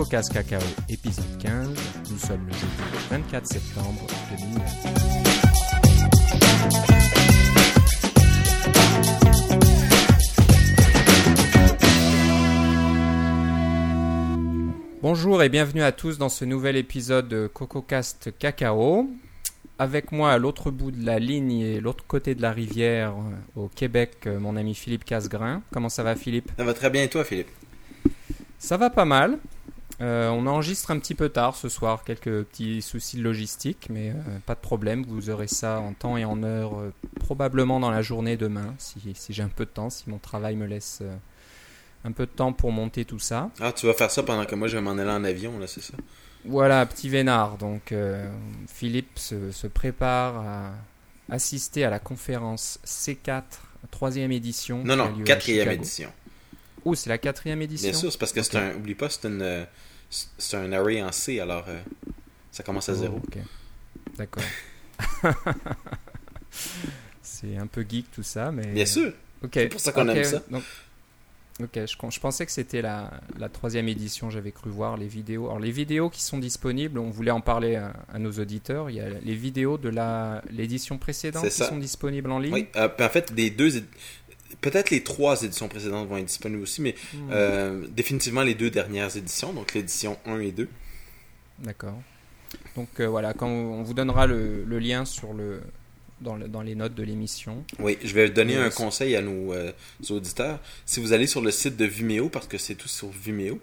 CocoCast Cacao, épisode 15. Nous sommes le jeudi 24 septembre 2009. Bonjour et bienvenue à tous dans ce nouvel épisode de CocoCast Cacao. Avec moi à l'autre bout de la ligne et l'autre côté de la rivière euh, au Québec, euh, mon ami Philippe Casgrain. Comment ça va Philippe? Ça va très bien et toi Philippe? Ça va pas mal. Euh, on enregistre un petit peu tard ce soir, quelques petits soucis de logistique, mais euh, pas de problème, vous aurez ça en temps et en heure, euh, probablement dans la journée demain, si, si j'ai un peu de temps, si mon travail me laisse un peu de temps pour monter tout ça. Ah tu vas faire ça pendant que moi je vais m'en aller en avion là c'est ça? Voilà, petit vénard. Donc, Philippe se, se prépare à assister à la conférence C4, troisième édition. Non non quatrième édition Oh, c'est la quatrième édition? Bien sûr c'est parce que c'est un oublie pas c'est une c'est un array en C alors euh, ça commence à Oh, zéro. D'accord. c'est un peu geek tout ça, mais. Bien sûr. C'est pour ça qu'on ok, aime ça. donc- Ok, je, pensais que c'était la, la troisième édition, j'avais cru voir les vidéos. Alors les vidéos qui sont disponibles, on voulait en parler à, à nos auditeurs, il y a les vidéos de l'édition précédente qui sont disponibles en ligne. Oui euh, en fait les deux peut-être les trois éditions précédentes vont être disponibles aussi mais Hmm, euh, définitivement les deux dernières éditions donc l'édition 1 et 2 D'accord. Donc euh, voilà, quand on vous donnera le, le lien sur le dans, le- dans les notes de l'émission. Oui, je vais donner un conseil à nos euh, auditeurs. Si vous allez sur le site de Vimeo, parce que c'est tout sur Vimeo,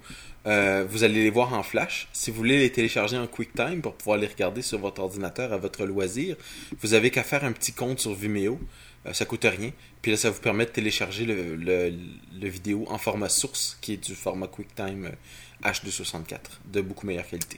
euh, vous allez les voir en flash. Si vous voulez les télécharger en QuickTime pour pouvoir les regarder sur votre ordinateur à votre loisir, vous avez qu'à faire un petit compte sur Vimeo. Euh, ça coûte rien. Puis là, ça vous permet de télécharger le, le, le vidéo en format source, qui est du format QuickTime euh, H264, de beaucoup meilleure qualité.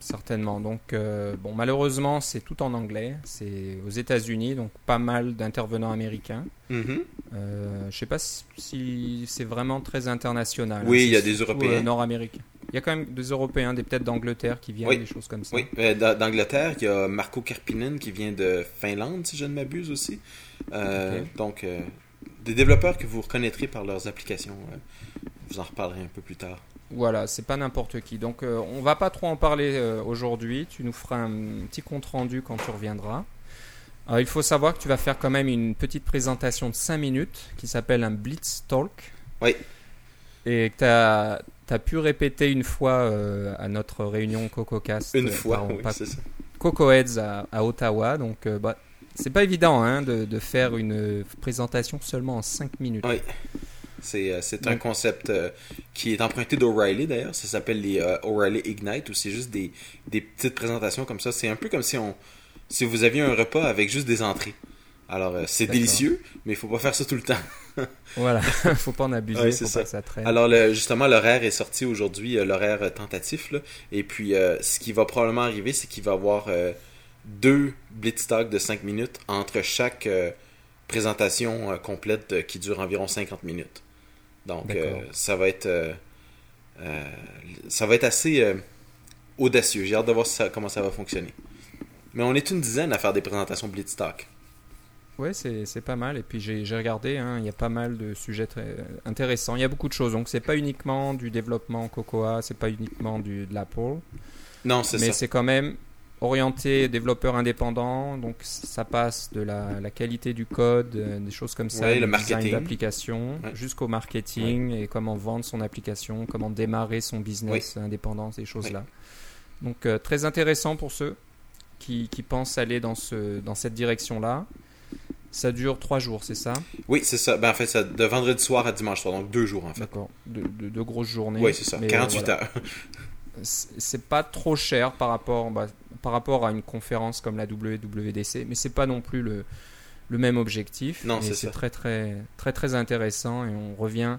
Certainement. Donc, euh, bon, malheureusement, c'est tout en anglais. C'est aux États-Unis, donc pas mal d'intervenants américains. Mhm. Euh, je sais pas si, c'est vraiment très international. Oui, hein. il y a des Européens. euh, Nord-américains. Il y a quand même des Européens, des peut-être d'Angleterre qui viennent, Oui. des choses comme ça. Oui, euh, d'A- d'Angleterre, il y a Marco Karpinen qui vient de Finlande, si je ne m'abuse aussi. Euh. Donc, euh, des développeurs que vous reconnaîtrez par leurs applications. euh, je vous en reparlerai un peu plus tard. Voilà, c'est pas n'importe qui. Donc, on va pas trop en parler aujourd'hui. Tu nous feras un petit compte rendu quand tu reviendras. Alors, il faut savoir que tu vas faire quand même une petite présentation de 5 minutes qui s'appelle un Blitz Talk. Oui. Et que tu as, pu répéter une fois euh, à notre réunion CocoCast. Une fois, pardon, oui, c'est ça. Cocoheads à, à Ottawa. Donc, euh, bah, c'est pas évident hein, de, de faire une présentation seulement en 5 minutes. Oui. C'est euh, un concept euh, qui est emprunté d'O'Reilly d'ailleurs. Ça s'appelle les euh, O'Reilly Ignite, où c'est juste des, des petites présentations comme ça. C'est un peu comme si on si vous aviez un repas avec juste des entrées. Alors, euh, c'est délicieux, mais il faut pas faire ça tout le temps. Voilà, faut pas en abuser, Ouais, faut pas ça. que ça traîne. Alors le- justement l'horaire est sorti aujourd'hui, l'horaire tentatif là. et puis ce qui va probablement arriver c'est qu'il va y avoir deux blitz talks de 5 minutes entre chaque euh, présentation euh, complète euh, qui dure environ 50 minutes. Donc ça va être ça va être assez audacieux. J'ai hâte de voir ça- comment ça va fonctionner. Mais on est une dizaine à faire des présentations blitz talk. Ouais, c'est pas mal. Et puis j'ai regardé, hein, il y a pas mal de sujets très intéressants. Il y a beaucoup de choses. Donc c'est pas uniquement du développement Cocoa, c'est pas uniquement du, de l'Apple, Non, c'est mais ça. c'est quand même orienté développeur indépendant. Donc ça passe de la, la qualité du code, euh, des choses comme ça, Ouais, le marketing. d'application, Ouais. jusqu'au marketing et comment vendre son application, comment démarrer son business indépendant, ces choses-là. Donc euh, très intéressant pour ceux qui, qui pensent aller dans, ce, dans cette direction-là. Ça dure trois jours, c'est ça? Oui, c'est ça. Ben en fait, ça de vendredi soir à dimanche soir, donc deux jours en fait. D'accord. De, de- de grosses journées. Oui, c'est ça. Mais, 48 euh, voilà. heures. C'est pas trop cher par rapport, bah, par rapport à une conférence comme la WWDC, mais c'est pas non plus le, le même objectif. Non, c'est très très très très intéressant et on revient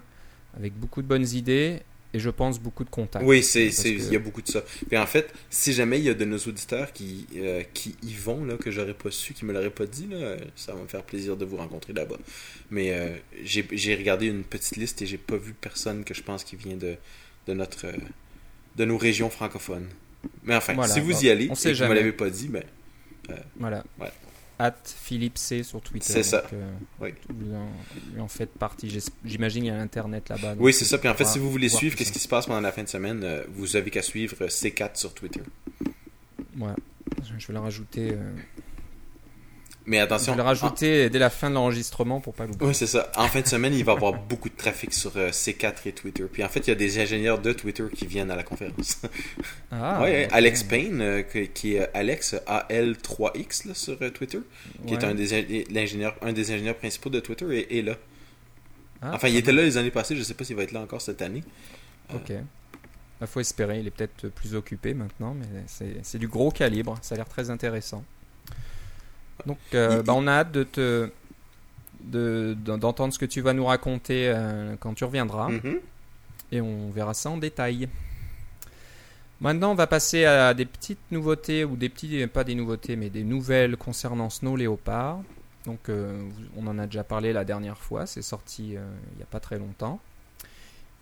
avec beaucoup de bonnes idées et je pense beaucoup de contacts. Oui, c'est, Parce c'est, que- il y a beaucoup de ça. Puis en fait, si jamais il y a de nos auditeurs qui, euh, qui y vont, là, que j'aurais pas su, qui me l'auraient pas dit, là, ça va me faire plaisir de vous rencontrer là-bas. Mais euh, j'ai, j'ai regardé une petite liste et j'ai pas vu personne que je pense qui vient de, de notre euh, de nos régions francophones. Mais enfin, Voilà, si vous bon, y allez on et sait que vous jamais. l'avez pas dit, ben Voilà. Ouais. at Philippe C sur Twitter. C'est ça. Euh, Oui. Vous en, faites partie. J'imagine il y a l'internet là-bas. Oui, c'est ça. Puis en fait, si vous voulez suivre qu'est-ce qui se passe pendant la fin de semaine, euh, vous avez qu'à suivre euh, C4 sur Twitter. Ouais. Je vais le rajouter. Euh, Mais je attention. vais le rajouter dès la fin de l'enregistrement pour pas l'oublier. Oui, c'est ça. En fin de semaine, il va y avoir beaucoup de trafic sur euh, C4 et Twitter. Puis en fait, il y a des ingénieurs de Twitter qui viennent à la conférence. Ah, ouais. Alex Payne, euh, qui est Alex AL3X là, sur euh, Twitter, qui est un des, in- l'ingénieur, un des ingénieurs principaux de Twitter, est, est là. Ah, enfin, il était là les années passées, je sais pas s'il va être là encore cette année. Ok. Il faut espérer, il est peut-être plus occupé maintenant, mais c'est du gros calibre, ça a l'air très intéressant. Donc, euh, bah, on a hâte de te de- d'en- d'entendre ce que tu vas nous raconter euh, quand tu reviendras, Mhm. et on verra ça en détail. Maintenant, on va passer à des petites nouveautés, ou des petits, pas des nouveautés, mais des nouvelles concernant Snow Leopard. Donc, euh, on en a déjà parlé la dernière fois, c'est sorti il n'y a pas très longtemps.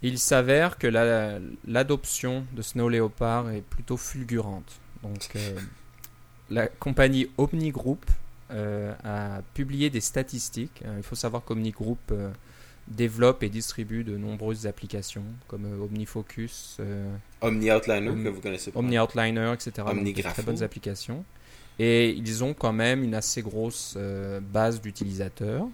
Il s'avère que la- l'adoption de Snow Leopard est plutôt fulgurante. Donc, la compagnie Omni Group a publié des statistiques. Euh, il faut savoir qu'Omni Group euh, développe et distribue de nombreuses applications comme euh, OmniFocus, euh, Omni Outliner, Omni- que vous connaissez pas. Omni Outliner, etc. Omni très bonnes applications. Et ils ont quand même une assez grosse euh, base d'utilisateurs.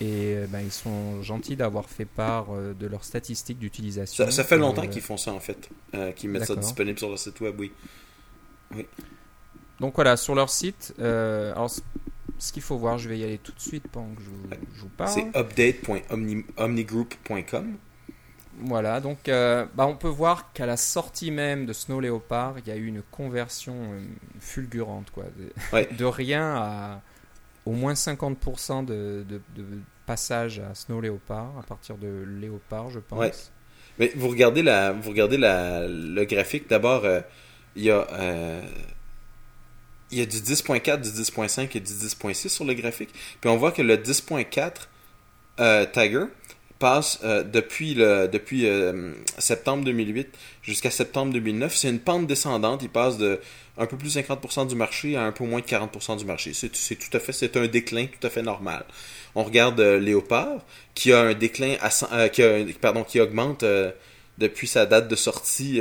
Et euh, ben, ils sont gentils d'avoir fait part euh, de leurs statistiques d'utilisation. Ça, ça fait longtemps Euh, qu'ils font ça, en fait. euh, qu'ils mettent ça disponible sur leur site web, oui. Donc voilà, sur leur site, euh, alors, ce qu'il faut voir, je vais y aller tout de suite pendant que je, vous- je vous parle. C'est update.omnigroup.com. Voilà, donc euh, bah, on peut voir qu'à la sortie même de Snow Leopard, il y a eu une conversion euh, fulgurante. Quoi. De, Ouais. de rien à au moins 50% de, de, de passage à Snow Leopard, à partir de Léopard, je pense. Ouais. Mais vous regardez la, vous regardez la, le graphique. D'abord, euh, il y a, il y a du 10.4, du 10.5 et du 10.6 sur le graphique. Puis on voit que le 10.4 euh, Tiger passe euh, depuis le, depuis euh, septembre 2008 jusqu'à septembre 2009. C'est une pente descendante. Il passe de un peu plus de 50% du marché à un peu moins de 40% du marché. C'est tout à fait, c'est un déclin tout à fait normal. On regarde Léopard, qui a un déclin, à, qui, a- pardon, qui augmente depuis sa date de sortie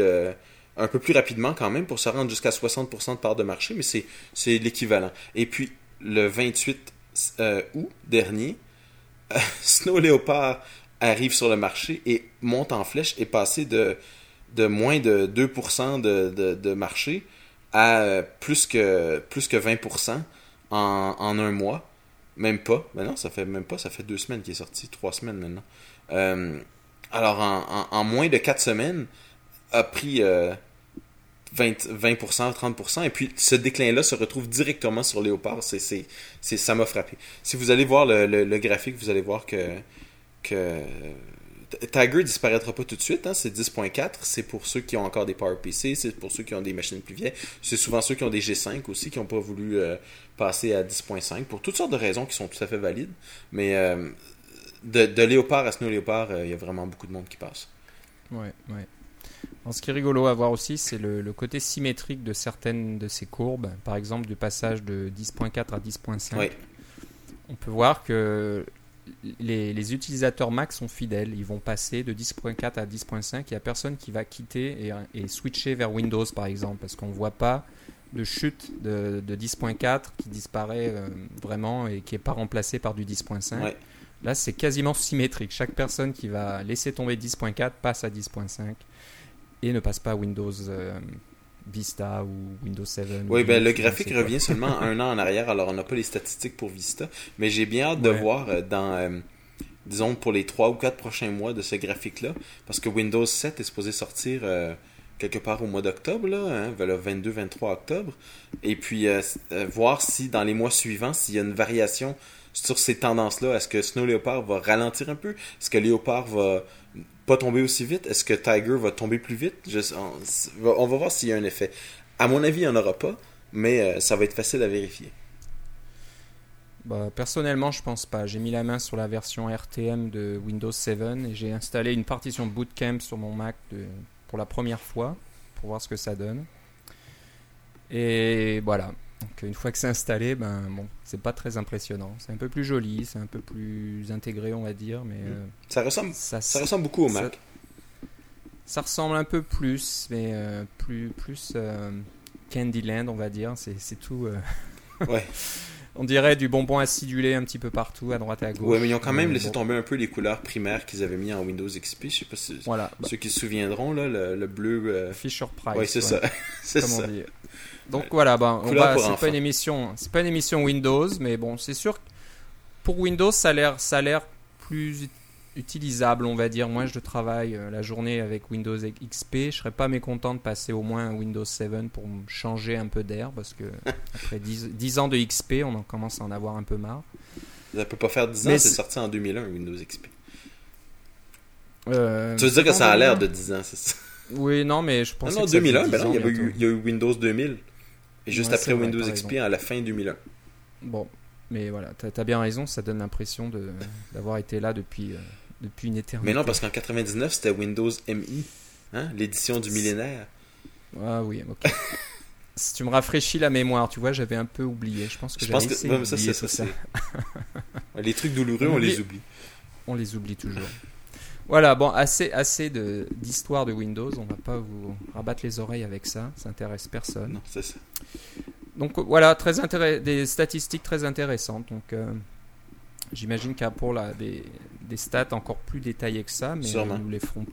un peu plus rapidement quand même pour se rendre jusqu'à 60% de part de marché, mais c'est l'équivalent. Et puis, le 28 euh, août dernier, Snow Leopard arrive sur le marché et monte en flèche et passé de, moins de 2% de, marché à euh, plus que, plus que 20% en, en un mois. Même pas. Mais non, ça fait même pas. Ça fait deux semaines qu'il est sorti. Trois semaines maintenant. Euh, alors, en moins de quatre semaines, a pris euh, 20, 20%, 30%. Et puis, ce déclin-là se retrouve directement sur Léopard. C'est, ça m'a frappé. Si vous allez voir le, le, graphique, vous allez voir que, que Tiger disparaîtra pas tout de suite. Hein, c'est 10.4. C'est pour ceux qui ont encore des PowerPC. C'est pour ceux qui ont des machines plus vieilles. C'est souvent ceux qui ont des G5 aussi qui n'ont pas voulu euh, passer à 10.5 pour toutes sortes de raisons qui sont tout à fait valides. Mais euh, de, de Léopard à Snow Léopard, euh, il y a vraiment beaucoup de monde qui passe. Ouais, ouais. Alors, ce qui est rigolo à voir aussi, c'est le, le côté symétrique de certaines de ces courbes. Par exemple, du passage de 10.4 à 10.5. Oui. On peut voir que les, les utilisateurs Mac sont fidèles. Ils vont passer de 10.4 à 10.5. Il n'y a personne qui va quitter et, et switcher vers Windows, par exemple, parce qu'on ne voit pas de chute de, de 10.4 qui disparaît euh, vraiment et qui n'est pas remplacé par du 10.5. Ouais. Là, c'est quasiment symétrique. Chaque personne qui va laisser tomber 10.4 passe à 10.5 et ne passe pas à Windows euh, Vista ou Windows 7. Oui, ou ben, le graphique revient seulement un an en arrière, alors on n'a pas les statistiques pour Vista, mais j'ai bien hâte de voir euh, dans, euh, disons, pour les 3 ou 4 prochains mois de ce graphique-là, parce que Windows 7 est supposé sortir euh, quelque part au mois d'octobre, là, hein, vers le 22-23 octobre, et puis voir si dans les mois suivants, s'il y a une variation sur ces tendances-là, est-ce que Snow Leopard va ralentir un peu, est-ce que Leopard va pas tomber aussi vite, est-ce que Tiger va tomber plus vite, on, va voir s'il y a un effet. À mon avis, il n'y en aura pas, mais euh, ça va être facile à vérifier. Bah, personnellement, je pense pas. J'ai mis la main sur la version RTM de Windows 7 et j'ai installé une partition Bootcamp sur mon Mac pour la première fois pour voir ce que ça donne. Et voilà. Donc une fois que c'est installé, ben bon, c'est pas très impressionnant. C'est un peu plus joli, c'est un peu plus intégré, on va dire, mais euh, Ça ressemble, ça, ça ressemble beaucoup au Mac. ça ressemble un peu plus, mais euh, plus plus euh, Candyland, on va dire. C'est c'est tout. Ouais. on dirait du bonbon acidulé un petit peu partout, à droite et à gauche. Ouais, mais ils ont quand même Mais laissé bon, tomber un peu les couleurs primaires qu'ils avaient mis en Windows XP. Je sais pas si Voilà, bah, ceux qui se souviendront, là, le, le bleu. euh, Fisher Price. Ouais, c'est ouais. ça. c'est comme ça. on dit. Donc voilà, ben, c'est pas une émission, c'est pas une émission Windows, mais bon, c'est sûr que pour Windows, ça a l'air, ça a l'air plus utilisable, on va dire. Moi, je travaille euh, la journée avec Windows XP, je serais pas mécontent de passer au moins à Windows 7 pour changer un peu d'air, parce que après 10, 10 ans de XP, on en commence à en avoir un peu marre. Ça peut pas faire 10 ans, c'est sorti en 2001, Windows XP. Euh, Tu veux dire que ça a l'air 2001? de 10 ans, c'est ça? Oui, non, mais je pense non, que ça 2001, faisait ben 10 non, il y, avait eu, bientôt. il y a eu Windows 2000. Et juste Ouais, après vrai, Windows XP à la fin 2001. Bon, mais voilà, t'as as bien raison, ça donne l'impression d'avoir été là depuis, euh, depuis une éternité. Mais non, parce qu'en 99, c'était Windows MI, hein, l'édition du millénaire. Ah oui, ok. si tu me rafraîchis la mémoire, tu vois, j'avais un peu oublié. Je pense que j'avais que essayé ouais, ça, c'est ça. les trucs douloureux, On on les oublie. On les oublie toujours. Voilà, bon, assez, assez de- d'histoire de, Windows. On va pas vous rabattre les oreilles avec ça. Ça intéresse personne. Non, c'est ça. Donc voilà, très des statistiques très intéressantes. Donc euh, j'imagine qu'Apple a des, des stats encore plus détaillées que ça, mais Sûrement. ils nous les feront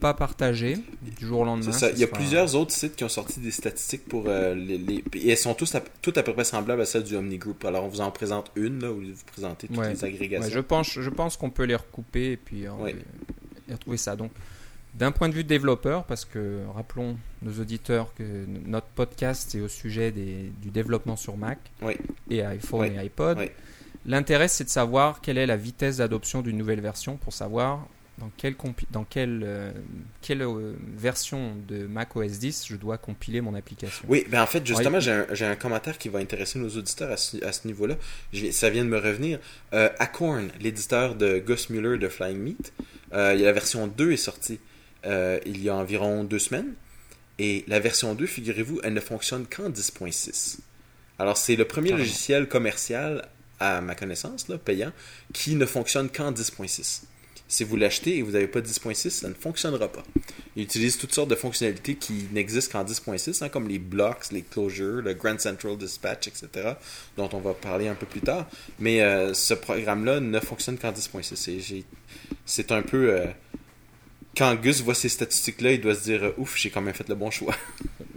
pas partager du jour au lendemain. Ça. Il y a sera- plusieurs autres sites qui ont sorti des statistiques pour euh, les, les- Et elles sont tous à, toutes à peu près semblables à celles du Omni Group. Alors on vous en présente une, là, où vous présentez toutes Ouais. les agrégations. Ouais, je pense, je pense qu'on peut les recouper et puis euh, Ouais. retrouver ça. Donc, d'un point de vue développeur, parce que rappelons nos auditeurs que notre podcast est au sujet des- du développement sur Mac et iPhone et iPod. L'intérêt, c'est de savoir quelle est la vitesse d'adoption d'une nouvelle version pour savoir dans quelle, dans quelle, euh, quelle euh, version de Mac OS 10 je dois compiler mon application. Oui, ben en fait, justement, j'ai un, commentaire qui va intéresser nos auditeurs à ce, à ce niveau-là. Ça vient de me revenir. Euh, Acorn, l'éditeur de Gus Muller de Flying Meat, la version 2 est sortie il y a environ deux semaines. Et la version 2, figurez-vous, elle ne fonctionne qu'en 10.6. Alors, c'est le premier Carrément. logiciel commercial, à ma connaissance, payant, qui ne fonctionne qu'en 10.6. Si vous l'achetez et vous n'avez pas 10.6, ça ne fonctionnera pas. Il utilise toutes sortes de fonctionnalités qui n'existent qu'en 10.6, hein, comme les blocks, les closures, le Grand Central Dispatch, etc., dont on va parler un peu plus tard. Mais euh, ce programme-là ne fonctionne qu'en 10.6. Et j'ai- C'est un peu... euh, Quand Gus voit ces statistiques-là, il doit se dire euh, Ouf, j'ai quand même fait le bon choix.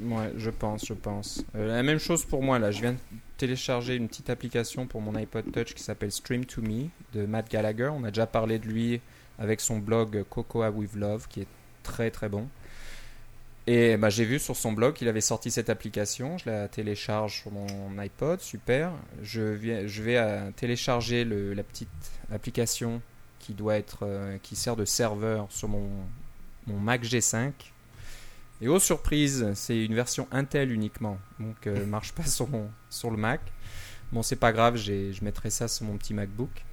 Ouais, je pense, je pense. La même chose pour moi là. Je viens de télécharger une petite application pour mon iPod Touch qui s'appelle Stream to Me de Matt Gallagher. On a déjà parlé de lui avec son blog Cocoa with Love qui est très très bon. Et bah, j'ai vu sur son blog qu'il avait sorti cette application. Je la télécharge sur mon iPod, super. Je, vais à télécharger la petite application qui doit être euh, qui sert de serveur sur mon, mon Mac G5. Et aux surprises, c'est une version Intel uniquement, donc euh, marche pas sur, mon, sur le Mac. Bon, c'est pas grave, je mettrai ça sur mon petit MacBook.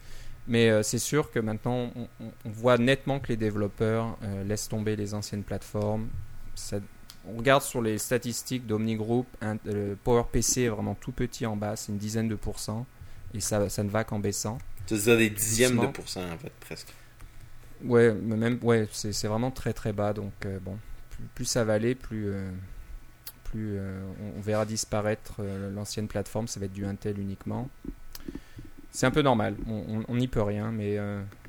Mais euh, c'est sûr que maintenant, on, voit nettement que les développeurs euh, laissent tomber les anciennes plateformes. Ça- on regarde sur les statistiques d'OmniGroup, euh, PowerPC est vraiment tout petit en bas, c'est une dizaine de pourcents, et ça, ça ne va qu'en baissant. Tu veux dire des dixièmes de Doucement. pourcent, en fait, presque. Ouais, même, ouais, c'est c'est vraiment très très bas. Donc euh, bon, plus, ça va aller, plus, euh, plus euh, on, on verra disparaître euh, l'ancienne plateforme. Ça va être du Intel uniquement. C'est un peu normal. On- n'y peut rien, mais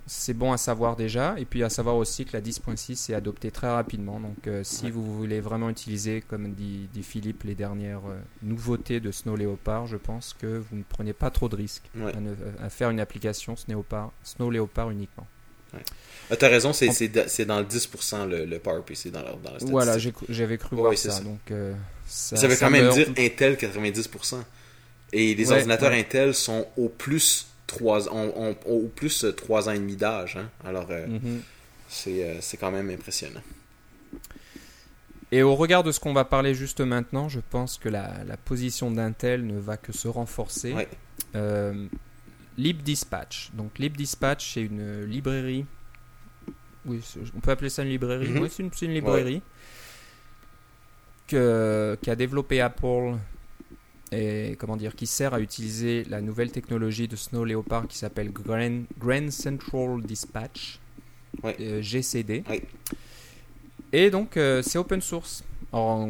c'est bon à savoir déjà. Et puis à savoir aussi que la 10.6 est adoptée très rapidement. Donc si Ouais. vous voulez vraiment utiliser, comme dit, dit Philippe, les dernières nouveautés de Snow Leopard, je pense que vous ne prenez pas trop de risques Ouais. à, faire une application Snow Leopard, Snow Leopard uniquement. Ah, T'as raison, c'est c'est da- c'est dans le 10% le, le PowerPC dans la, dans la statistique. Voilà, j'avais cru Ouais, voir ouais, ça. ça. Donc, euh, ça, Ça veut quand même me dire. Intel 90%. Et les Ouais, ordinateurs ouais. Intel sont au plus 3 ont, ont- ont au plus 3 ans et demi d'âge. hein. Alors, euh, Mhm. c'est euh, c'est quand même impressionnant. Et au regard de ce qu'on va parler juste maintenant, je pense que la, la position d'Intel ne va que se renforcer. Ouais. LibDispatch. Donc LibDispatch, c'est une librairie. Oui, on peut appeler ça une librairie. Mhm. Oui, c'est une, librairie que, qu'a développé Apple et comment dire, qui sert à utiliser la nouvelle technologie de Snow Leopard qui s'appelle Grand, Grand Central Dispatch, Ouais. euh, GCD. Ouais. Et donc euh, c'est open source. Alors,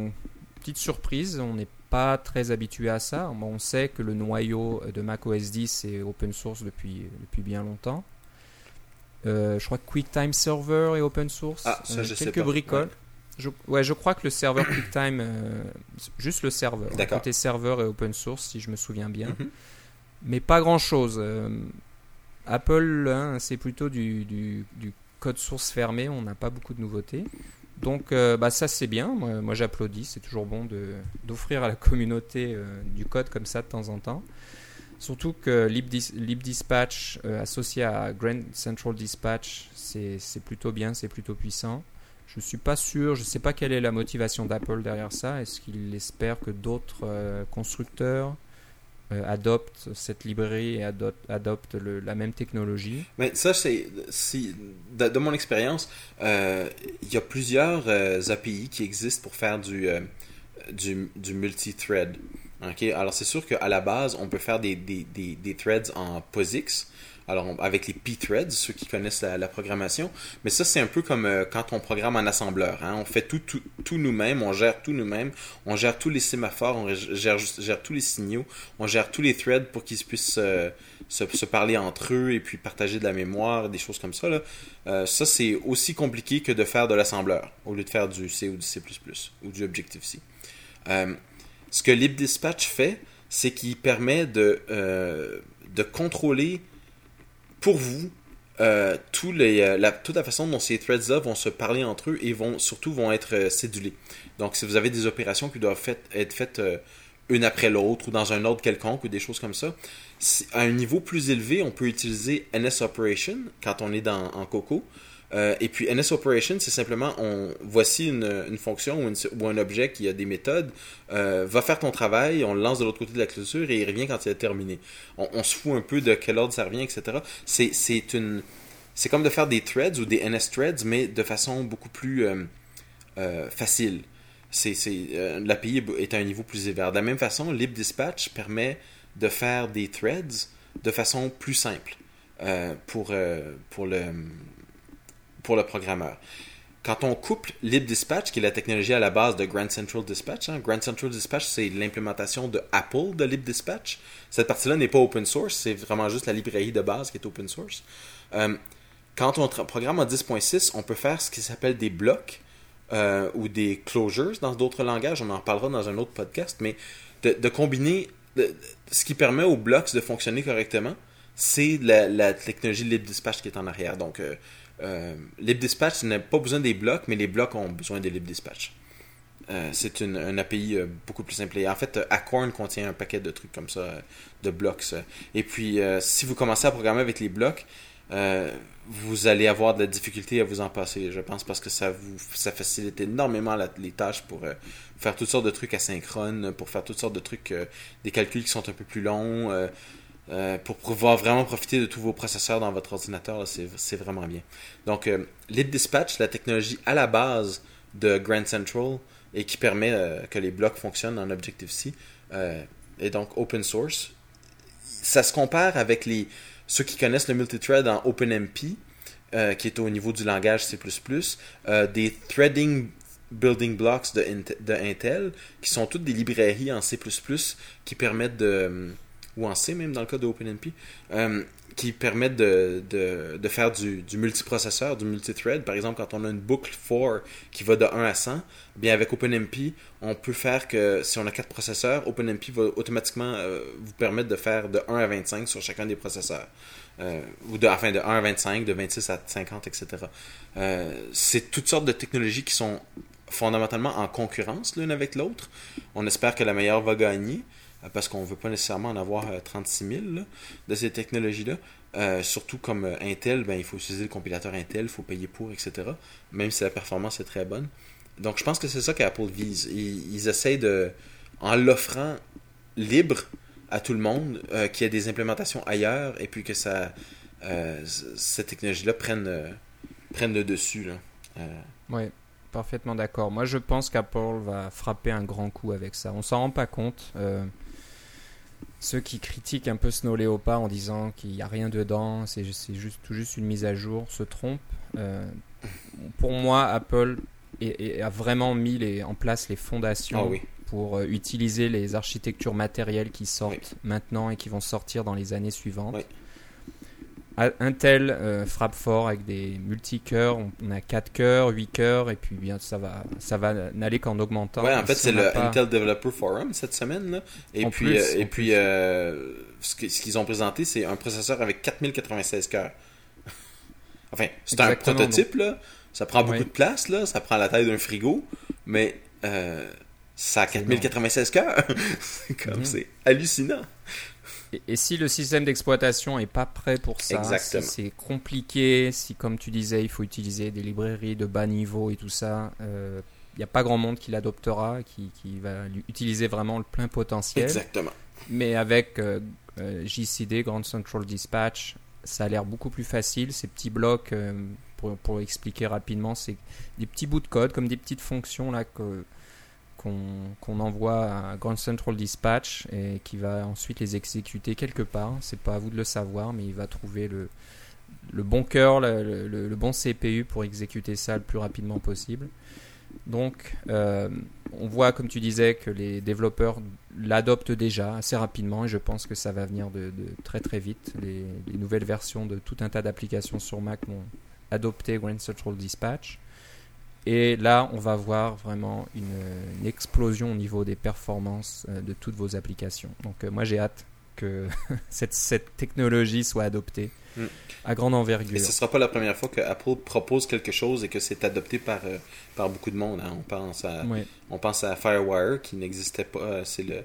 petite surprise, on n'est pas très habitué à ça. On sait que le noyau de Mac OS 10 est open source depuis, depuis bien longtemps. Euh, je crois que QuickTime Server est open source. Ah, ça, Euh, je sais quelques pas. bricoles. Je, ouais, je crois que le serveur QuickTime, euh, juste le serveur, le côté serveur est open source si je me souviens bien, Mhm. mais pas grand chose. Apple, hein, c'est plutôt du, du- du code source fermé, on n'a pas beaucoup de nouveautés. Donc euh, bah, ça c'est bien, moi, j'applaudis, c'est toujours bon d'offrir à la communauté euh, du code comme ça de temps en temps. Surtout que LibDis- LibDispatch euh, associé à Grand Central Dispatch, c'est plutôt bien, c'est plutôt puissant. Je suis pas sûr, je sais pas quelle est la motivation d'Apple derrière ça. Est-ce qu'il espère que d'autres constructeurs euh, adoptent cette librairie et adoptent le- la même technologie Mais ça, c'est. si- De, mon expérience, euh, il y a plusieurs euh, API qui existent pour faire du, du, multi-thread. Alors, c'est sûr qu'à la base, on peut faire des, des, des, des threads en POSIX. Alors, avec les p-threads, ceux qui connaissent la, programmation. Mais ça, c'est un peu comme euh, quand on programme en assembleur. hein. On fait tout, tout, nous-mêmes, on gère tout nous-mêmes, on gère tous les sémaphores, on gère, gère tous les signaux, on gère tous les threads pour qu'ils puissent euh, se, parler entre eux et puis partager de la mémoire, des choses comme ça. Là. Euh, ça, c'est aussi compliqué que de faire de l'assembleur au lieu de faire du C ou du C++ ou du Objective-C. Ce que LibDispatch fait, c'est qu'il permet de, de contrôler pour vous euh, euh, toute la façon dont ces threads-là vont se parler entre eux et vont surtout vont être euh, cédulés. Donc, si vous avez des opérations qui doivent être faites une après l'autre ou dans un ordre quelconque ou des choses comme ça, à un niveau plus élevé, on peut utiliser NS Operation quand on est dans, en Coco. Euh, et puis NS Operation, c'est simplement, on, voici une, fonction ou, un objet qui a des méthodes, euh, va faire ton travail, on le lance de l'autre côté de la clôture et il revient quand il est terminé. On, se fout un peu de quel ordre ça revient, etc. C'est, une, c'est comme de faire des threads ou des NS threads, mais de façon beaucoup plus euh, facile. C'est, L'API est à un niveau plus élevé. De la même façon, LibDispatch permet de faire des threads de façon plus simple pour, pour, le, pour le programmeur. Quand on couple LibDispatch, qui est la technologie à la base de Grand Central Dispatch, hein, Grand Central Dispatch, c'est l'implémentation de Apple de LibDispatch. Cette partie-là n'est pas open source, c'est vraiment juste la librairie de base qui est open source. Euh, quand on programme en 10.6, on peut faire ce qui s'appelle des blocs euh, ou des closures dans d'autres langages. On en parlera dans un autre podcast, mais de, combiner ce qui permet aux blocs de fonctionner correctement, c'est la, la technologie LibDispatch qui est en arrière. Donc, euh, euh, LibDispatch n'a pas besoin des blocs, mais les blocs ont besoin de LibDispatch. Euh, c'est une, un API euh, beaucoup plus simple. Et en fait, euh, Acorn contient un paquet de trucs comme ça, de blocs. Et puis, si vous commencez à programmer avec les blocs, vous allez avoir de la difficulté à vous en passer, je pense, parce que ça vous ça facilite énormément la- les tâches pour faire toutes sortes de trucs asynchrones, pour faire toutes sortes de trucs, des calculs qui sont un peu plus longs, euh, pour pouvoir vraiment profiter de tous vos processeurs dans votre ordinateur, c'est vraiment bien. Donc, euh, LibDispatch, la technologie à la base de Grand Central et qui permet euh, que les blocs fonctionnent en Objective-C, euh, est donc open source. Ça se compare avec les ceux qui connaissent le multithread en OpenMP, qui est au niveau du langage C++, des threading building blocks de, de Intel, qui sont toutes des librairies en C++ qui permettent de, ou en C même dans le cas de OpenMP, euh, qui permettent de, faire du, multiprocesseur, du multithread. Par exemple, quand on a une boucle for qui va de 1 à 100, bien avec OpenMP, on peut faire que si on a 4 processeurs, OpenMP va automatiquement euh, vous permettre de faire de 1 à 25 sur chacun des processeurs. Euh, enfin de 1 à 25, de 26 à 50, etc. C'est toutes sortes de technologies qui sont fondamentalement en concurrence l'une avec l'autre. On espère que la meilleure va gagner, parce qu'on ne veut pas nécessairement en avoir euh, 36 000 là, de ces technologies-là. Euh, surtout comme euh, Intel, ben, il faut utiliser le compilateur Intel, il faut payer pour, etc. Même si la performance est très bonne. Donc je pense que c'est ça qu'Apple vise. Ils, ils essayent de, en l'offrant libre à tout le monde, euh, qu'il y ait des implémentations ailleurs et puis que ça, euh, cette technologie-là prenne, euh, prenne le dessus. Là. Euh, Oui, parfaitement d'accord. Moi, je pense qu'Apple va frapper un grand coup avec ça. On s'en rend pas compte. Ceux qui critiquent un peu Snow Leopard en disant qu'il n'y a rien dedans, c'est juste, tout juste une mise à jour, se trompent. Euh, pour moi, Apple est- est- a vraiment mis les, en place les fondations Ah oui. pour euh, utiliser les architectures matérielles qui sortent maintenant et qui vont sortir dans les années suivantes. Oui. Intel euh, frappe fort avec des multi-cœurs, on, a 4 cœurs, 8 cœurs, et puis bien ça va, ça va n'aller qu'en augmentant. Ouais, en fait, c'est le pas- Intel Developer Forum cette semaine. Là. Et En puis, plus, euh, et puis euh, ce qu'ils ont présenté, c'est un processeur avec 4096 cœurs. enfin, c'est un prototype, là. Ça prend beaucoup de place, là. Ça prend la taille d'un frigo. Mais ça a C'est 4096 cœurs. c'est comme, Mhm. c'est hallucinant. Et, et si le système d'exploitation est pas prêt pour ça, si c'est compliqué, si comme tu disais, il faut utiliser des librairies de bas niveau et tout ça, il n'y a pas grand monde qui l'adoptera, qui, qui va utiliser vraiment le plein potentiel. Exactement. Mais avec euh, euh, JCD, Grand Central Dispatch, ça a l'air beaucoup plus facile. Ces petits blocs, euh, pour, pour expliquer rapidement, c'est des petits bouts de code, comme des petites fonctions là que qu'on envoie à Grand Central Dispatch et qui va ensuite les exécuter quelque part. C'est pas à vous de le savoir, mais il va trouver le, bon cœur, le, bon CPU pour exécuter ça le plus rapidement possible. Donc, euh, on voit, comme tu disais, que les développeurs l'adoptent déjà assez rapidement et je pense que ça va venir de, de très très vite. Les, les nouvelles versions de tout un tas d'applications sur Mac vont adopter Grand Central Dispatch. Et là, on va voir vraiment une, une explosion au niveau des performances euh, de toutes vos applications. Donc, euh, moi, j'ai hâte que cette, cette technologie soit adoptée Mm. à grande envergure. Et ce sera pas la première fois que Apple propose quelque chose et que c'est adopté par, euh, par beaucoup de monde. hein. On pense à. On pense à Firewire qui n'existait pas. euh, C'est le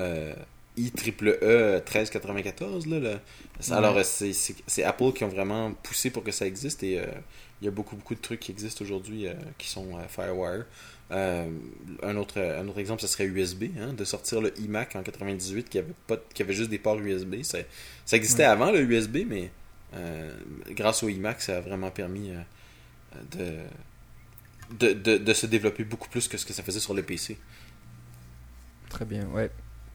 euh, IEEE 1394. Là, le- c'est- Ouais. Alors, c'est- Apple qui ont vraiment poussé pour que ça existe et euh, il y a beaucoup, beaucoup de trucs qui existent aujourd'hui euh, qui sont euh, Firewire. Un, autre, un autre exemple, ce serait USB, hein, de sortir le iMac en 98 qui avait, pas, qui avait juste des ports USB. Ça, ça existait Ouais. avant le USB, mais grâce au iMac, ça a vraiment permis de, de, de, de se développer beaucoup plus que ce que ça faisait sur les PC. Très bien, ouais.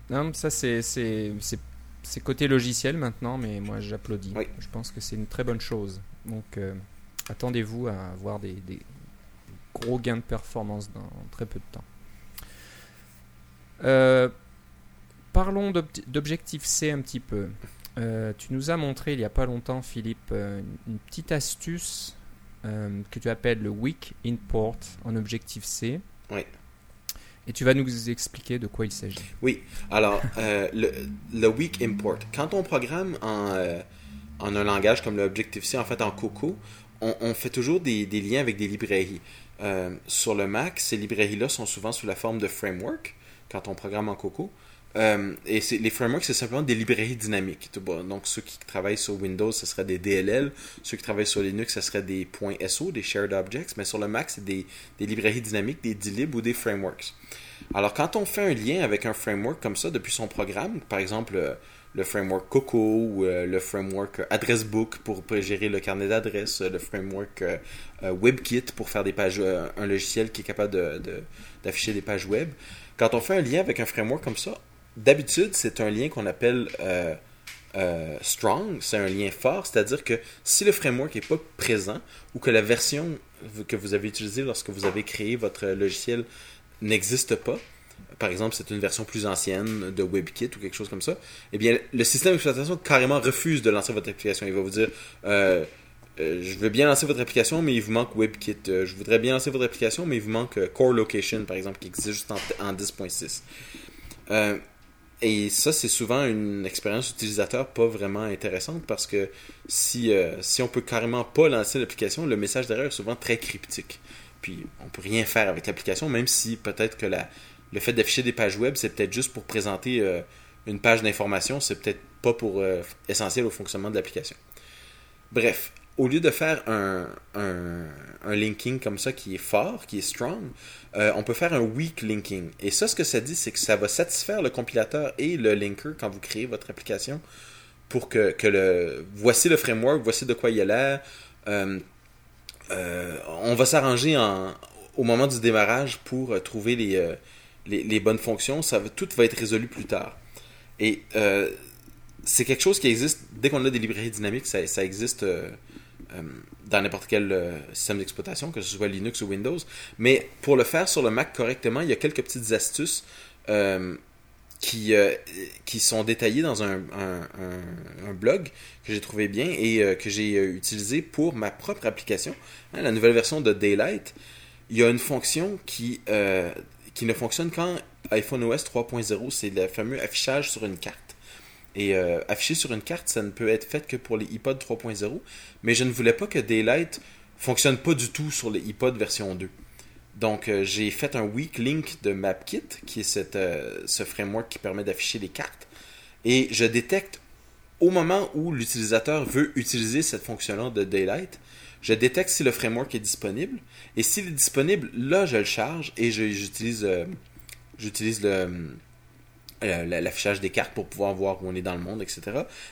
Non, ça c'est côté logiciel maintenant, mais moi j'applaudis. Oui. Je pense que c'est une très bonne chose. Donc euh, attendez-vous à avoir des, des gros gains de performance dans très peu de temps. Euh, parlons d'Objective C un petit peu. Euh, tu nous as montré il n'y a pas longtemps, Philippe, une petite astuce que tu appelles le Weak Import en Objective C. Oui. Et tu vas nous expliquer de quoi il s'agit. Oui, alors, euh, le, weak import. Quand on programme en, euh, en un langage comme l'Objective-C, en fait en Coco, on, fait toujours des, des liens avec des librairies. Euh, sur le Mac, ces librairies-là sont souvent sous la forme de framework, quand on programme en Coco. Euh, et les frameworks, c'est simplement des librairies dynamiques. Donc, ceux qui travaillent sur Windows, ce serait des DLL. Ceux qui travaillent sur Linux, ce serait des .so, des Shared Objects. Mais sur le Mac, c'est des, des librairies dynamiques, des dlib ou des frameworks. Alors, quand on fait un lien avec un framework comme ça depuis son programme, par exemple euh, le framework Coco ou euh, le framework euh, AddressBook pour pour gérer le carnet d'adresses, le framework WebKit pour faire des pages, un logiciel qui est capable de- de- d'afficher des pages web. Quand on fait un lien avec un framework comme ça, d'habitude, c'est un lien qu'on appelle euh, euh, strong, c'est un lien fort, c'est-à-dire que si le framework n'est pas présent ou que la version que vous avez utilisée lorsque vous avez créé votre logiciel n'existe pas, par exemple, c'est une version plus ancienne de WebKit ou quelque chose comme ça, eh bien, le système d'exploitation carrément refuse de lancer votre application. Il va vous dire euh, Je veux bien lancer votre application, mais il vous manque WebKit. Je voudrais bien lancer votre application, mais il vous manque Core Location, par exemple, qui existe juste en 10.6. Et ça, c'est souvent une expérience utilisateur pas vraiment intéressante parce que si, euh, si on peut carrément pas lancer l'application, le message d'erreur est souvent très cryptique. Puis on peut rien faire avec l'application, même si peut-être que la, le fait d'afficher des pages web, c'est peut-être juste pour présenter euh, une page d'information, c'est peut-être pas pour euh, essentiel au fonctionnement de l'application. Bref, au lieu de faire un, linking comme ça qui est fort, qui est strong, euh, on peut faire un weak linking. Et ça, ce que ça dit, c'est que ça va satisfaire le compilateur et le linker quand vous créez votre application pour que, le voici le framework, voici de quoi il a l'air. Euh, euh, on va s'arranger au moment du démarrage pour trouver les, bonnes fonctions. Ça tout va être résolu plus tard. Et c'est quelque chose qui existe, dès qu'on a des librairies dynamiques, ça, existe dans n'importe quel euh, système d'exploitation, que ce soit Linux ou Windows. Mais pour le faire sur le Mac correctement, il y a quelques petites astuces euh, qui, euh, sont détaillées dans un, blog que j'ai trouvé bien et euh, que j'ai euh, utilisé pour ma propre application. Hein, la nouvelle version de Daylight, il y a une fonction qui, euh, qui ne fonctionne qu'en iPhone OS 3.0, c'est le fameux affichage sur une carte. Et euh, afficher sur une carte, ça ne peut être fait que pour les iPod 3.0, mais je ne voulais pas que Daylight fonctionne pas du tout sur les iPod version 2. Donc euh, j'ai fait un weak link de MapKit, qui est euh, ce framework qui permet d'afficher les cartes, et je détecte au moment où l'utilisateur veut utiliser cette fonction-là de Daylight, je détecte si le framework est disponible, et s'il est disponible, là je le charge et euh, j'utilise le l'affichage des cartes pour pouvoir voir où on est dans le monde, etc.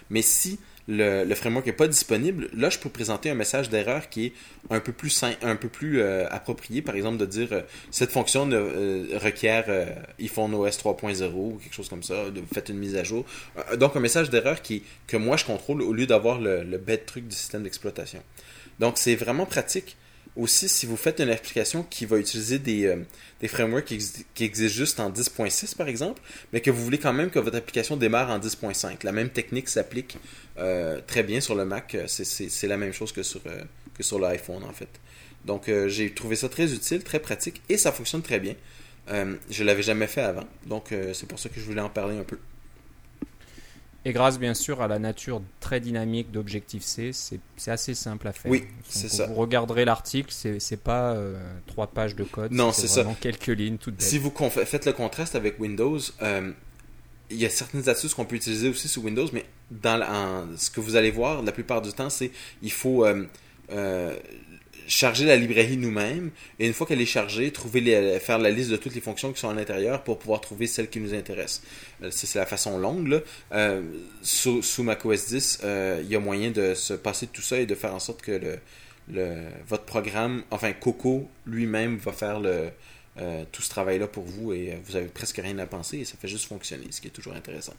Mais si le, framework n'est pas disponible, là, je peux présenter un message d'erreur qui est un peu plus un peu plus euh, approprié. Par exemple, de dire euh, cette fonction ne- euh, requiert euh, iPhone OS 3.0 ou quelque chose comme ça. De, faites une mise à jour. Euh, donc, un message d'erreur que moi je contrôle au lieu d'avoir le bête truc du système d'exploitation. Donc, c'est vraiment pratique. Aussi, si vous faites une application qui va utiliser des, euh, frameworks qui, exi- qui existent juste en 10.6 par exemple, mais que vous voulez quand même que votre application démarre en 10.5. La même technique s'applique euh, très bien sur le Mac. Euh, c'est- la même chose que sur, l'iPhone en fait. Donc j'ai trouvé ça très utile, très pratique et ça fonctionne très bien. Je l'avais jamais fait avant, donc c'est pour ça que je voulais en parler un peu. Et grâce bien sûr à la nature très dynamique d'Objective-C, c'est c'est assez simple à faire. Oui, c'est ça. Vous regarderez l'article, c'est pas euh, trois pages de code. Non, c'est ça. quelques lignes toutes bêtes. Si vous faites le contraste avec Windows, euh, il y a certaines astuces qu'on peut utiliser aussi sur Windows, mais dans la- en- ce que vous allez voir la plupart du temps, c'est il faut euh, charger la librairie nous-mêmes et une fois qu'elle est chargée, trouver les- faire la liste de toutes les fonctions qui sont à l'intérieur pour pouvoir trouver celles qui nous intéressent. Euh, c'est la façon longue. Là. Euh, sous, sous macOS 10, euh, il y a moyen de se passer de tout ça et de faire en sorte que votre programme, enfin Coco lui-même va faire euh, tout ce travail-là pour vous et euh, vous avez presque rien à penser et ça fait juste fonctionner, ce qui est toujours intéressant.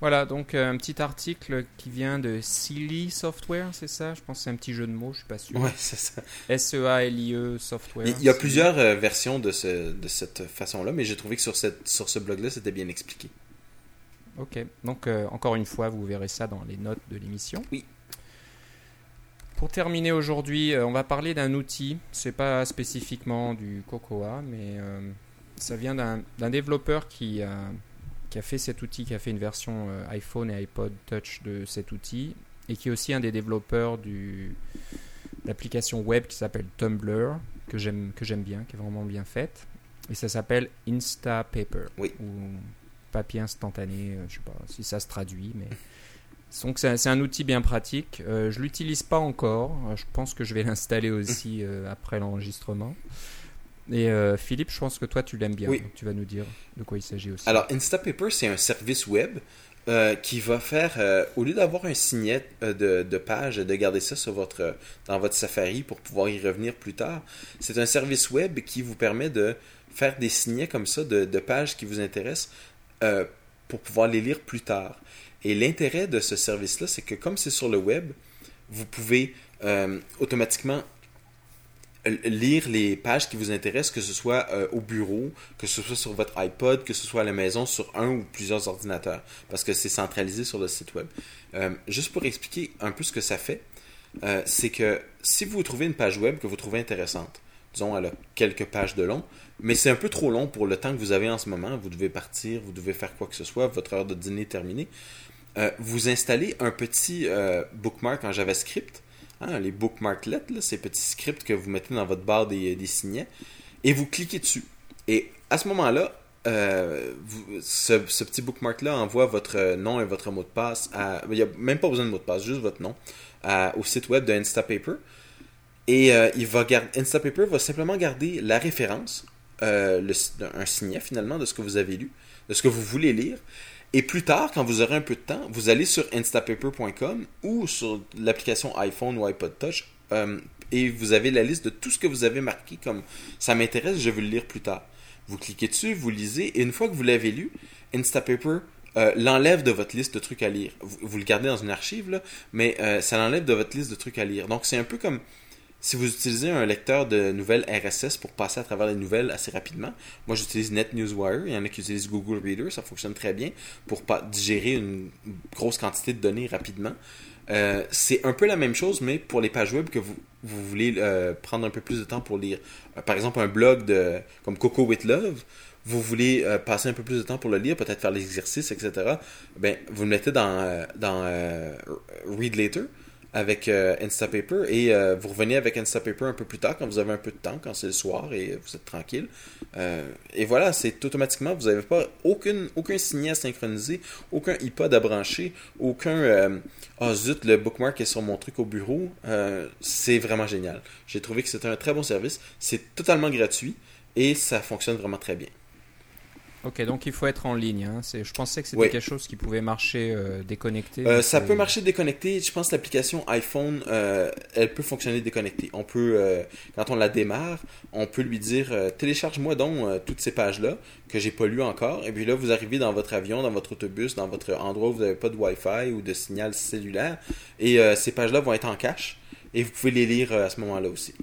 Voilà, donc euh, un petit article qui vient de Silly Software, c'est ça? Je pense que c'est un petit jeu de mots, je suis pas sûr. Ouais, c'est ça. S-E-A-L-I-E Software. Il y a plusieurs euh, versions de, ce, de cette façon-là, mais j'ai trouvé que sur, cette, sur ce blog-là, c'était bien expliqué. Ok, donc euh, encore une fois, vous verrez ça dans les notes de l'émission. Oui. Pour terminer aujourd'hui, on va parler d'un outil. C'est pas spécifiquement du Cocoa, mais ça vient d'un d'un développeur qui a, qui a fait cet outil, qui a fait une version euh, iPhone et iPod Touch de cet outil, et qui est aussi un des développeurs du l'application web qui s'appelle Tumblr, que j'aime que j'aime bien, qui est vraiment bien faite. Et ça s'appelle Instapaper. Oui. Ou papier instantané, euh, je sais pas si ça se traduit, mais donc c'est un, outil bien pratique. Euh, je l'utilise pas encore. Euh, Je pense que je vais l'installer aussi euh, après l'enregistrement. Et euh, Philippe, je pense que toi tu l'aimes bien. Oui. Donc tu vas nous dire de quoi il s'agit aussi. Alors, Instapaper, c'est un service web euh, qui va faire, euh, au lieu d'avoir un signet de, de page, de garder ça sur votre, dans votre Safari pour pouvoir y revenir plus tard, c'est un service web qui vous permet de faire des signets comme ça de, de pages qui vous intéressent pour pouvoir les lire plus tard. Et l'intérêt de ce service-là, c'est que comme c'est sur le web, vous pouvez automatiquement lire les pages qui vous intéressent, que ce soit euh, au bureau, que ce soit sur votre iPod, que ce soit à la maison sur un ou plusieurs ordinateurs, parce que c'est centralisé sur le site web. Euh, juste pour expliquer un peu ce que ça fait, euh, c'est que si vous trouvez une page web que vous trouvez intéressante, disons elle a quelques pages de long, mais c'est un peu trop long pour le temps que vous avez en ce moment, vous devez partir, vous devez faire quoi que ce soit, votre heure de dîner est terminée, vous installez un petit bookmark en JavaScript, hein, les bookmarklets, là, ces petits scripts que vous mettez dans votre barre des, des signets, et vous cliquez dessus. Et à ce moment-là, euh, ce, petit bookmark-là envoie votre nom et votre mot de passe à. Il n'y a même pas besoin de mot de passe, juste votre nom au site web de Instapaper. Et euh, il va garder, Instapaper va simplement garder la référence, euh, un signet finalement de ce que vous avez lu, de ce que vous voulez lire. Et plus tard, quand vous aurez un peu de temps, vous allez sur instapaper.com ou sur l'application iPhone ou iPod Touch euh, et vous avez la liste de tout ce que vous avez marqué comme ça m'intéresse, je veux le lire plus tard. Vous cliquez dessus, vous lisez et une fois que vous l'avez lu, Instapaper euh, l'enlève de votre liste de trucs à lire. Vous, le gardez dans une archive, là, mais euh, ça l'enlève de votre liste de trucs à lire. Donc c'est un peu comme si vous utilisez un lecteur de nouvelles RSS pour passer à travers les nouvelles assez rapidement. Moi j'utilise NetNewsWire, il y en a qui utilisent Google Reader, ça fonctionne très bien pour digérer une grosse quantité de données rapidement. Euh, c'est un peu la même chose, mais pour les pages web que vous, voulez euh, prendre un peu plus de temps pour lire. Euh, par exemple, un blog de, comme Coco with Love, vous voulez passer un peu plus de temps pour le lire, peut-être faire l'exercice, etc. Ben, vous le mettez dans, dans Read Later avec euh, Instapaper et euh, vous revenez avec Instapaper un peu plus tard quand vous avez un peu de temps, quand c'est le soir et vous êtes tranquille. Euh, et voilà, c'est automatiquement, vous n'avez pas aucune, aucun signet à synchroniser, aucun iPod à brancher, aucun ah zut, le bookmark est sur mon truc au bureau. Euh, c'est vraiment génial. J'ai trouvé que c'était un très bon service. C'est totalement gratuit et ça fonctionne vraiment très bien. Ok, donc il faut être en ligne. Hein. Je pensais que c'était Oui. quelque chose qui pouvait marcher euh, déconnecté. Euh, ça peut marcher déconnecté. Je pense que l'application iPhone, euh, elle peut fonctionner déconnectée. On peut, quand on la démarre, on peut lui dire télécharge-moi donc toutes ces pages-là que j'ai pas lues encore. Et puis là, vous arrivez dans votre avion, dans votre autobus, dans votre endroit où vous n'avez pas de Wi-Fi ou de signal cellulaire. Et ces pages-là vont être en cache. Et vous pouvez les lire à ce moment-là aussi.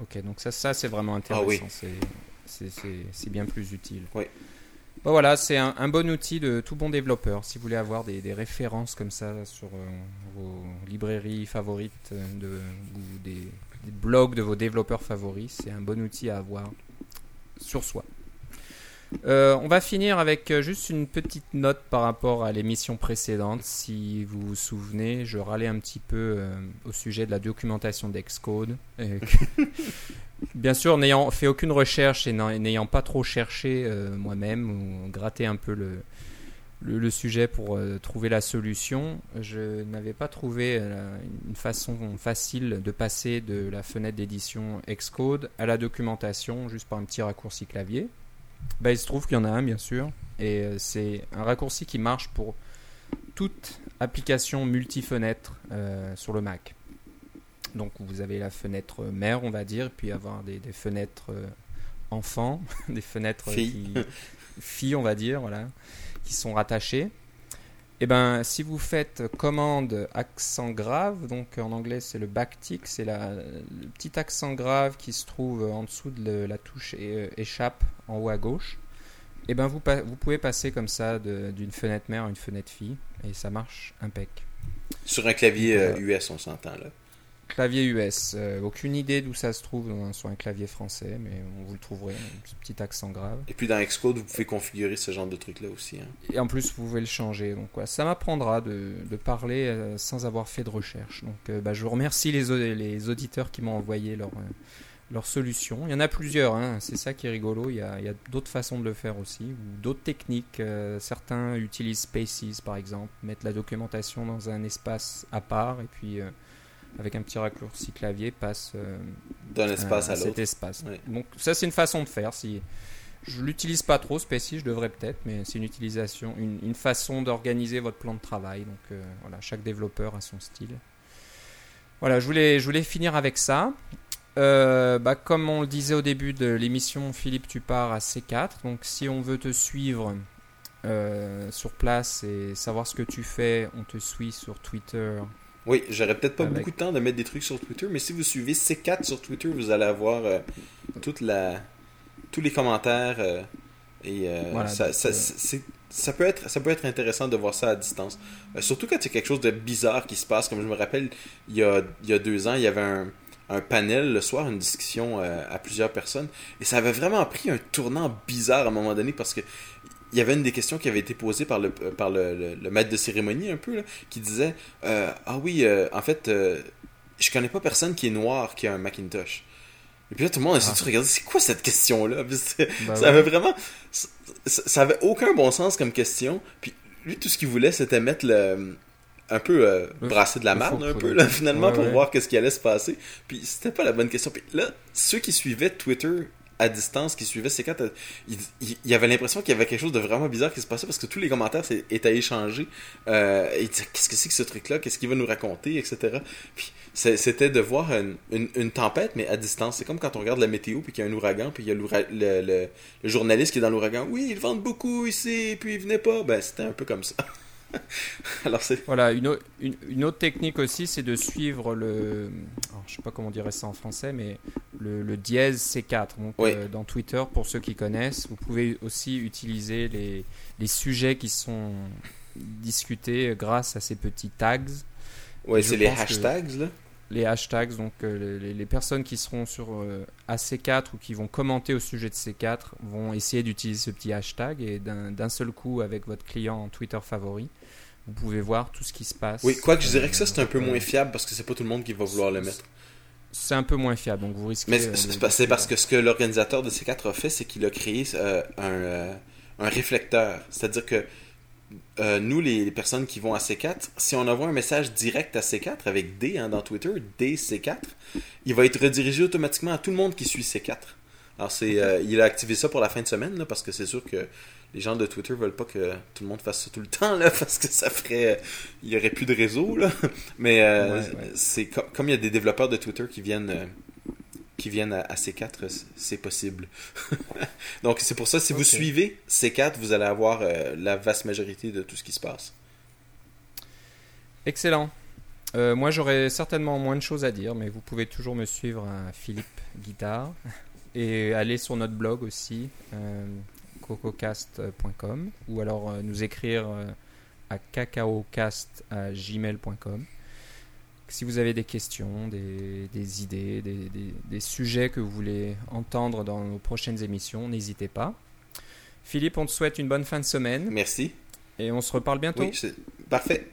Ok, donc ça, ça c'est vraiment intéressant. Ah oui. C'est- bien plus utile. Oui. Bon, voilà, c'est un, un bon outil de tout bon développeur. Si vous voulez avoir des, des références comme ça sur euh, vos librairies favorites euh, de, ou des, des blogs de vos développeurs favoris, c'est un bon outil à avoir sur soi. Euh, on va finir avec euh, juste une petite note par rapport à l'émission précédente. Si vous vous souvenez, je râlais un petit peu euh, au sujet de la documentation d'Excode. Bien sûr, n'ayant fait aucune recherche et n'ayant pas trop cherché moi-même ou gratté un peu le, le, sujet pour trouver la solution, je n'avais pas trouvé une façon facile de passer de la fenêtre d'édition Xcode à la documentation juste par un petit raccourci clavier. Bah, il se trouve qu'il y en a un, bien sûr, et euh, c'est un raccourci qui marche pour toute application multi-fenêtre euh, sur le Mac. Donc vous avez la fenêtre mère, on va dire, puis avoir des, des fenêtres euh, enfants, des fenêtres Filles. qui filles, on va dire, voilà, qui sont rattachées. Et ben, si vous faites commande accent grave, donc en anglais c'est le backtick, c'est la- le petit accent grave qui se trouve en dessous de le- la touche é- échappe en haut à gauche. Et ben vous, pa- vous pouvez passer comme ça de- d'une fenêtre mère à une fenêtre fille et ça marche impec. Sur un clavier euh, Voilà. US, on s'entend là. Clavier US, euh, aucune idée d'où ça se trouve sur un clavier français, mais on vous le trouverez, un petit accent grave. Et puis dans Xcode, vous pouvez configurer ce genre de truc-là aussi. hein. Et en plus, vous pouvez le changer. Donc, ouais, ça m'apprendra de, de parler euh, sans avoir fait de recherche. Donc, euh, bah, je vous remercie les, au- les auditeurs qui m'ont envoyé leur, euh, leur solution. Il y en a plusieurs, hein, c'est ça qui est rigolo. Il y a, d'autres façons de le faire aussi, ou d'autres techniques. Euh, certains utilisent Spaces, par exemple, mettent la documentation dans un espace à part, et puis, euh, avec un petit raccourci clavier, passe euh, D'un espace à cet l'autre. espace. Donc ça c'est une façon de faire. Si je l'utilise pas trop Spacy, je devrais peut-être, mais c'est une utilisation, une, une façon d'organiser votre plan de travail. Donc euh, voilà, chaque développeur a son style. Voilà, je voulais, je voulais finir avec ça. Euh, bah, comme on le disait au début de l'émission, Philippe, tu pars à C4. Donc si on veut te suivre euh, sur place et savoir ce que tu fais, on te suit sur Twitter. Oui, j'aurais peut-être pas Avec- beaucoup de temps de mettre des trucs sur Twitter, mais si vous suivez C4 sur Twitter, vous allez avoir euh, toute la, tous les commentaires euh, et euh, Voilà, ça, peut être, ça peut être intéressant de voir ça à distance. Euh, surtout quand il y a quelque chose de bizarre qui se passe, comme je me rappelle, il y a, il y a deux ans, il y avait un, un panel le soir, une discussion euh, à plusieurs personnes, et ça avait vraiment pris un tournant bizarre à un moment donné parce que il y avait une des questions qui avait été posée par le, par le, le- le maître de cérémonie un peu, là, qui disait euh, Ah oui, euh, en fait, euh, je connais pas personne qui est noir qui a un Macintosh. Et puis là, tout le monde a essayé de se regarder, c'est quoi cette question-là? Bah ça avait vraiment. Ça, ça avait aucun bon sens comme question. Puis lui, tout ce qu'il voulait, c'était mettre le. Un peu euh, brasser de la faux un peu, là, finalement, Ouais, pour ouais. voir qu'est-ce qui allait se passer. Puis c'était pas la bonne question. Puis là, ceux qui suivaient Twitter à distance qui suivaient C4, il, y avait l'impression qu'il y avait quelque chose de vraiment bizarre qui se passait parce que tous les commentaires étaient échangés. Euh, et qu'est-ce que c'est que ce truc-là, qu'est-ce qu'il va nous raconter, etc. C'était de voir une, tempête, mais à distance. C'est comme quand on regarde la météo, puis qu'il y a un ouragan, puis il y a le, le, journaliste qui est dans l'ouragan. Oui, ils vendent beaucoup ici, puis ils venaient pas. Ben, c'était un peu comme ça. Alors. Voilà, une, une, autre technique aussi, c'est de suivre le. Alors, je sais pas comment on dirait ça en français, mais le, le dièse C4. Donc, euh, dans Twitter, pour ceux qui connaissent, vous pouvez aussi utiliser les, les sujets qui sont discutés grâce à ces petits tags. Oui, c'est les hashtags, là les hashtags, donc euh, les, personnes qui seront sur euh, AC4 ou qui vont commenter au sujet de C4 vont essayer d'utiliser ce petit hashtag et d'un seul coup avec votre client en Twitter favori, vous pouvez voir tout ce qui se passe. Oui, quoique je dirais que ça c'est un peu moins fiable parce que c'est pas tout le monde qui va vouloir le mettre. C'est un peu moins fiable, donc vous risquez. Mais c'est parce que ce que l'organisateur de C4 a fait, c'est qu'il a créé euh, un, un réflecteur. C'est-à-dire que euh, nous, les, personnes qui vont à C4, si on envoie un message direct à C4 avec D hein, dans Twitter, DC4, il va être redirigé automatiquement à tout le monde qui suit C4. Alors, c'est, euh, il a activé ça pour la fin de semaine, parce que c'est sûr que les gens de Twitter veulent pas que tout le monde fasse ça tout le temps, là, parce que ça ferait. Il y aurait plus de réseau, là. Mais euh, c'est comme il y a des développeurs de Twitter qui viennent qui viennent à, C4, c'est possible. Donc c'est pour ça, si vous suivez C4, vous allez avoir euh, la vaste majorité de tout ce qui se passe. Excellent. Euh, moi j'aurais certainement moins de choses à dire, mais vous pouvez toujours me suivre à Philippe Guitare et aller sur notre blog aussi, euh, cococast.com, ou alors nous écrire à cacaocast.gmail.com si vous avez des questions, des, idées, des, sujets que vous voulez entendre dans nos prochaines émissions, n'hésitez pas. Philippe, on te souhaite une bonne fin de semaine. Merci. Et on se reparle bientôt. Oui, parfait.